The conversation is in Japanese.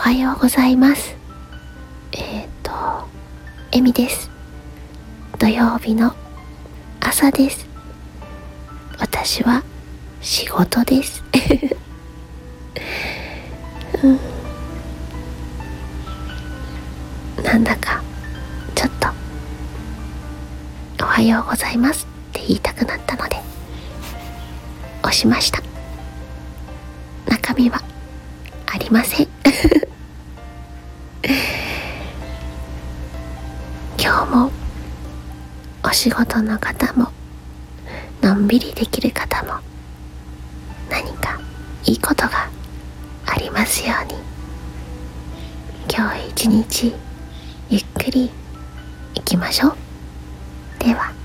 はようございます。えっ、ー、とエミです。土曜日の朝です。私は仕事です。うん。なんだかちょっと「おはようございます」って言いたくなったので押しました。中身はありません。今日もお仕事の方ものんびりできる方も何かいいことがありますように。今日一日ゆっくり行きましょう。では。